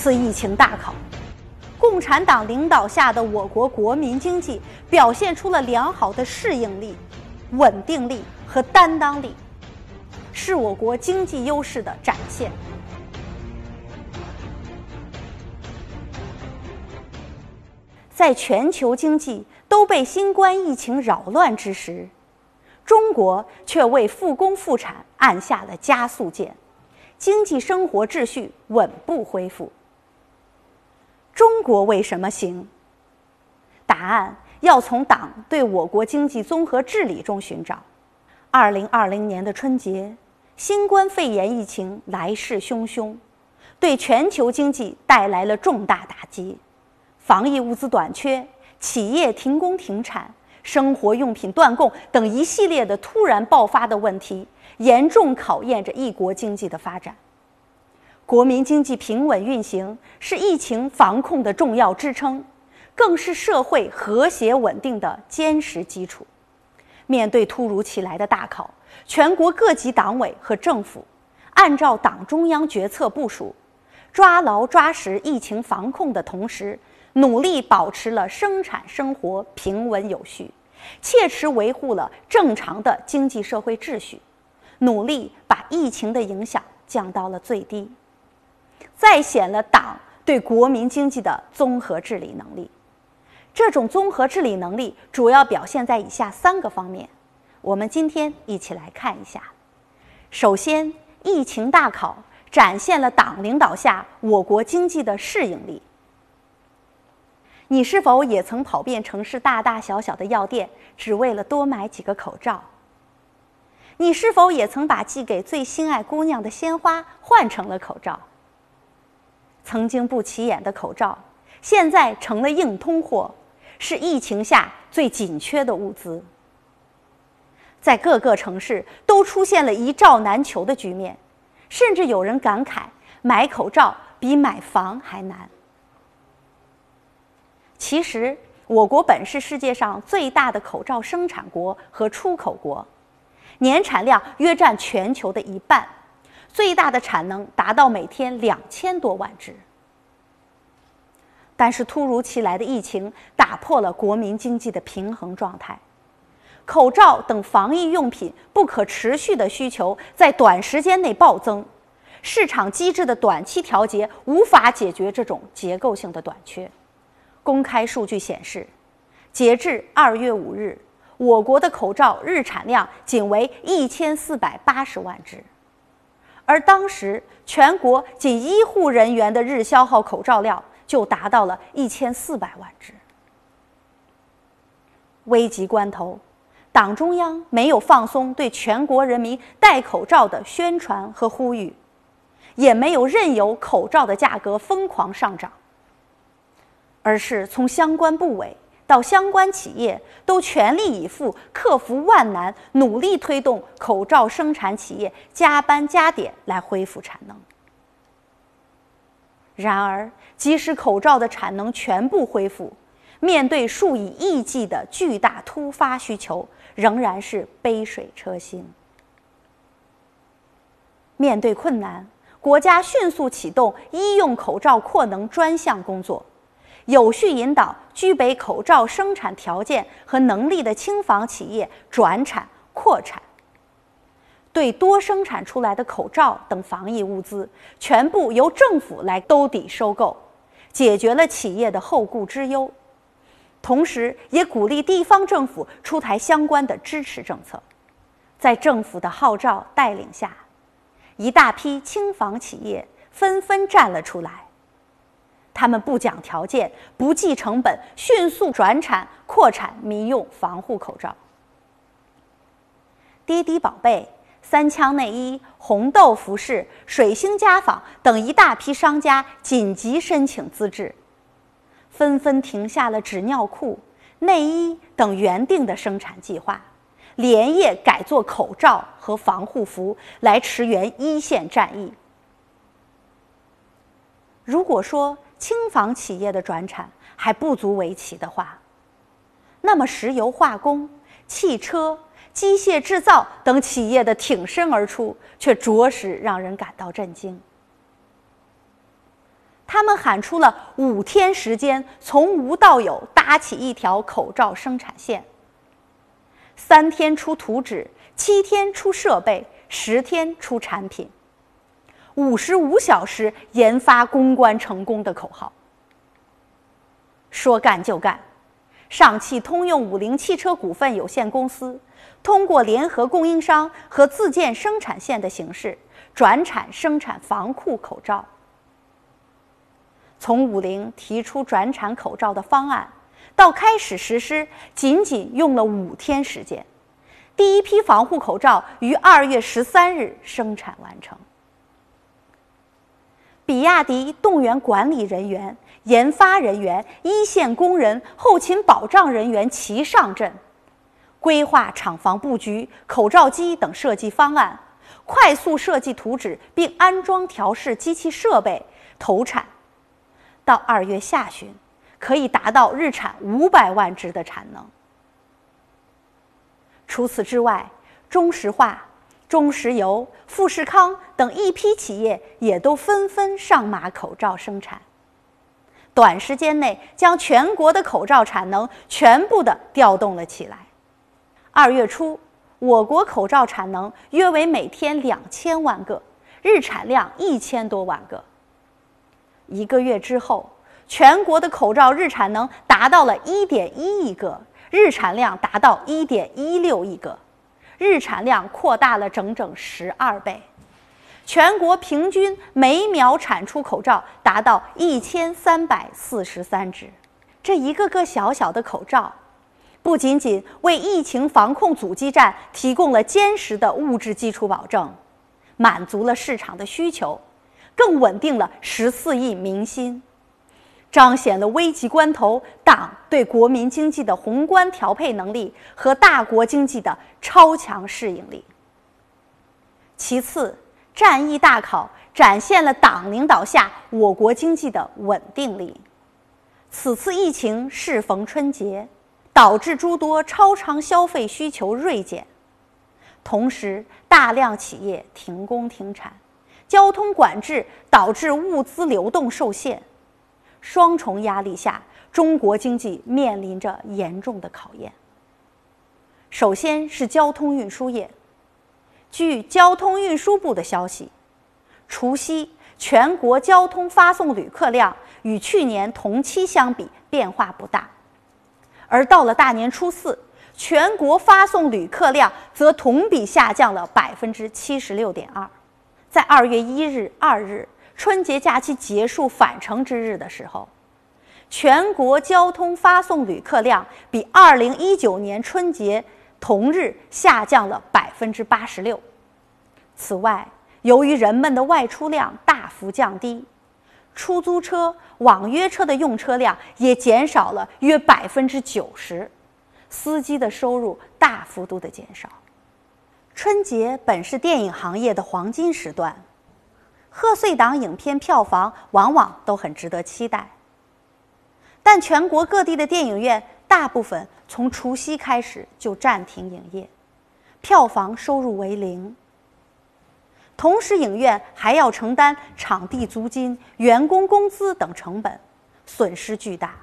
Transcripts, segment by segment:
次疫情大考。共产党领导下的我国国民经济表现出了良好的适应力、稳定力和担当力，是我国经济优势的展现。在全球经济都被新冠疫情扰乱之时，中国却为复工复产按下了加速键，经济生活秩序稳步恢复。中国为什么行？答案要从党对我国经济综合治理中寻找。二零二零年的春节，新冠肺炎疫情来势汹汹，对全球经济带来了重大打击。防疫物资短缺、企业停工停产、生活用品断供等一系列的突然爆发的问题，严重考验着一国经济的发展。国民经济平稳运行是疫情防控的重要支撑，更是社会和谐稳定的坚实基础。面对突如其来的大考，全国各级党委和政府按照党中央决策部署，抓牢抓实疫情防控的同时，努力保持了生产生活平稳有序，切实维护了正常的经济社会秩序，努力把疫情的影响降到了最低，再显了党对国民经济的综合治理能力。这种综合治理能力主要表现在以下三个方面，我们今天一起来看一下。首先，疫情大考展现了党领导下我国经济的适应力。你是否也曾跑遍城市大大小小的药店，只为了多买几个口罩？你是否也曾把寄给最心爱姑娘的鲜花换成了口罩？曾经不起眼的口罩，现在成了硬通货，是疫情下最紧缺的物资。在各个城市都出现了一罩难求的局面，甚至有人感慨，买口罩比买房还难。其实，我国本是世界上最大的口罩生产国和出口国，年产量约占全球的一半，最大的产能达到每天两千多万只。但是，突如其来的疫情打破了国民经济的平衡状态，口罩等防疫用品不可持续的需求在短时间内暴增，市场机制的短期调节无法解决这种结构性的短缺。公开数据显示，截至二月五日，我国的口罩日产量仅为一千四百八十万只，而当时全国仅医护人员的日消耗口罩量就达到了一千四百万只。危急关头，党中央没有放松对全国人民戴口罩的宣传和呼吁，也没有任由口罩的价格疯狂上涨。而是从相关部委到相关企业，都全力以赴克服万难，努力推动口罩生产企业加班加点来恢复产能。然而，即使口罩的产能全部恢复，面对数以亿计的巨大突发需求，仍然是杯水车薪。面对困难，国家迅速启动医用口罩扩能专项工作。有序引导具备口罩生产条件和能力的轻纺企业转产扩产，对多生产出来的口罩等防疫物资全部由政府来兜底收购，解决了企业的后顾之忧，同时也鼓励地方政府出台相关的支持政策。在政府的号召带领下，一大批轻纺企业纷纷站了出来。他们不讲条件、不计成本，迅速转产扩产民用防护口罩。滴滴宝贝、三枪内衣、红豆服饰、水星家纺等一大批商家紧急申请资质，纷纷停下了纸尿裤、内衣等原定的生产计划，连夜改做口罩和防护服来驰援一线战役。如果说，轻纺企业的转产还不足为奇的话，那么石油化工、汽车、机械制造等企业的挺身而出，却着实让人感到震惊。他们喊出了五天时间，从无到有搭起一条口罩生产线。三天出图纸，七天出设备，十天出产品，五十五小时研发攻关成功的口号。说干就干，上汽通用五菱汽车股份有限公司通过联合供应商和自建生产线的形式，转产生产防护口罩。从五菱提出转产口罩的方案，到开始实施，仅仅用了五天时间。第一批防护口罩于二月十三日生产完成。比亚迪动员管理人员、研发人员、一线工人、后勤保障人员齐上阵，规划厂房布局、口罩机等设计方案，快速设计图纸并安装调试机器设备，投产。到二月下旬，可以达到日产五百万只的产能。除此之外，中石化、中石油、富士康等一批企业也都纷纷上马口罩生产，短时间内将全国的口罩产能全部的调动了起来。二月初，我国口罩产能约为每天两千万个，日产量一千多万个。一个月之后，全国的口罩日产能达到了一点一亿个，日产量达到一点一六亿个，日产量扩大了整整十二倍。全国平均每秒产出口罩达到一千三百四十三只。这一个个小小的口罩，不仅仅为疫情防控阻击战提供了坚实的物质基础保证，满足了市场的需求。更稳定了十四亿民心，彰显了危急关头党对国民经济的宏观调配能力和大国经济的超强适应力。其次，战役大考展现了党领导下我国经济的稳定力。此次疫情适逢春节，导致诸多超常消费需求锐减，同时大量企业停工停产。交通管制导致物资流动受限，双重压力下，中国经济面临着严重的考验。首先是交通运输业，据交通运输部的消息，除夕全国交通发送旅客量与去年同期相比变化不大，而到了大年初四，全国发送旅客量则同比下降了百分之七十六点二。在二月一日、二日春节假期结束返程之日的时候，全国交通发送旅客量比二零一九年春节同日下降了百分之八十六。此外，由于人们的外出量大幅降低，出租车、网约车的用车量也减少了约百分之九十，司机的收入大幅度的减少。春节本是电影行业的黄金时段，贺岁档影片票房往往都很值得期待。但全国各地的电影院大部分从除夕开始就暂停营业，票房收入为零。同时，影院还要承担场地租金、员工工资等成本，损失巨大。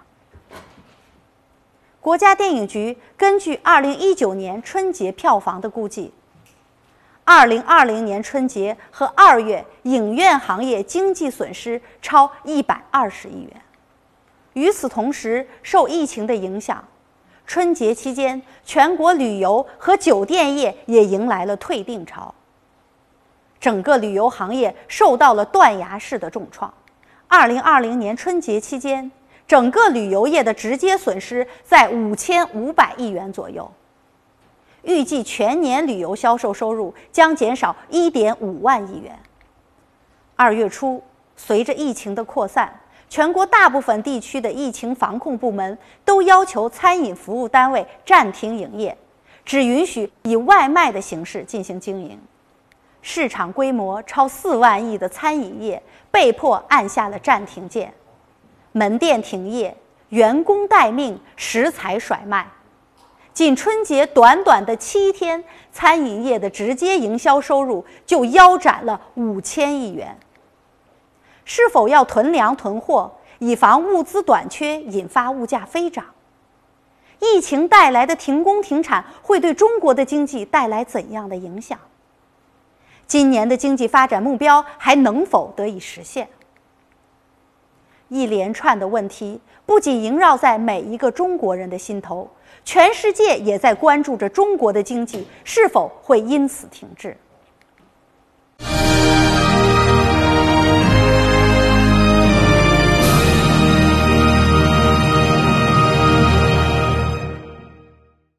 国家电影局根据二零一九年春节票房的估计。二零二零年春节和二月，影院行业经济损失超一百二十亿元。与此同时，受疫情的影响，春节期间全国旅游和酒店业也迎来了退订潮。整个旅游行业受到了断崖式的重创。二零二零年春节期间，整个旅游业的直接损失在五千五百亿元左右。预计全年旅游销售收入将减少一点五万亿元。二月初，随着疫情的扩散，全国大部分地区的疫情防控部门都要求餐饮服务单位暂停营业，只允许以外卖的形式进行经营。市场规模超四万亿的餐饮业被迫按下了暂停键，门店停业，员工待命，食材甩卖。仅春节短短的七天，餐饮业的直接营销收入就腰斩了五千亿元。是否要囤粮囤货，以防物资短缺引发物价飞涨？疫情带来的停工停产会对中国的经济带来怎样的影响？今年的经济发展目标还能否得以实现？一连串的问题不仅萦绕在每一个中国人的心头，全世界也在关注着中国的经济是否会因此停滞。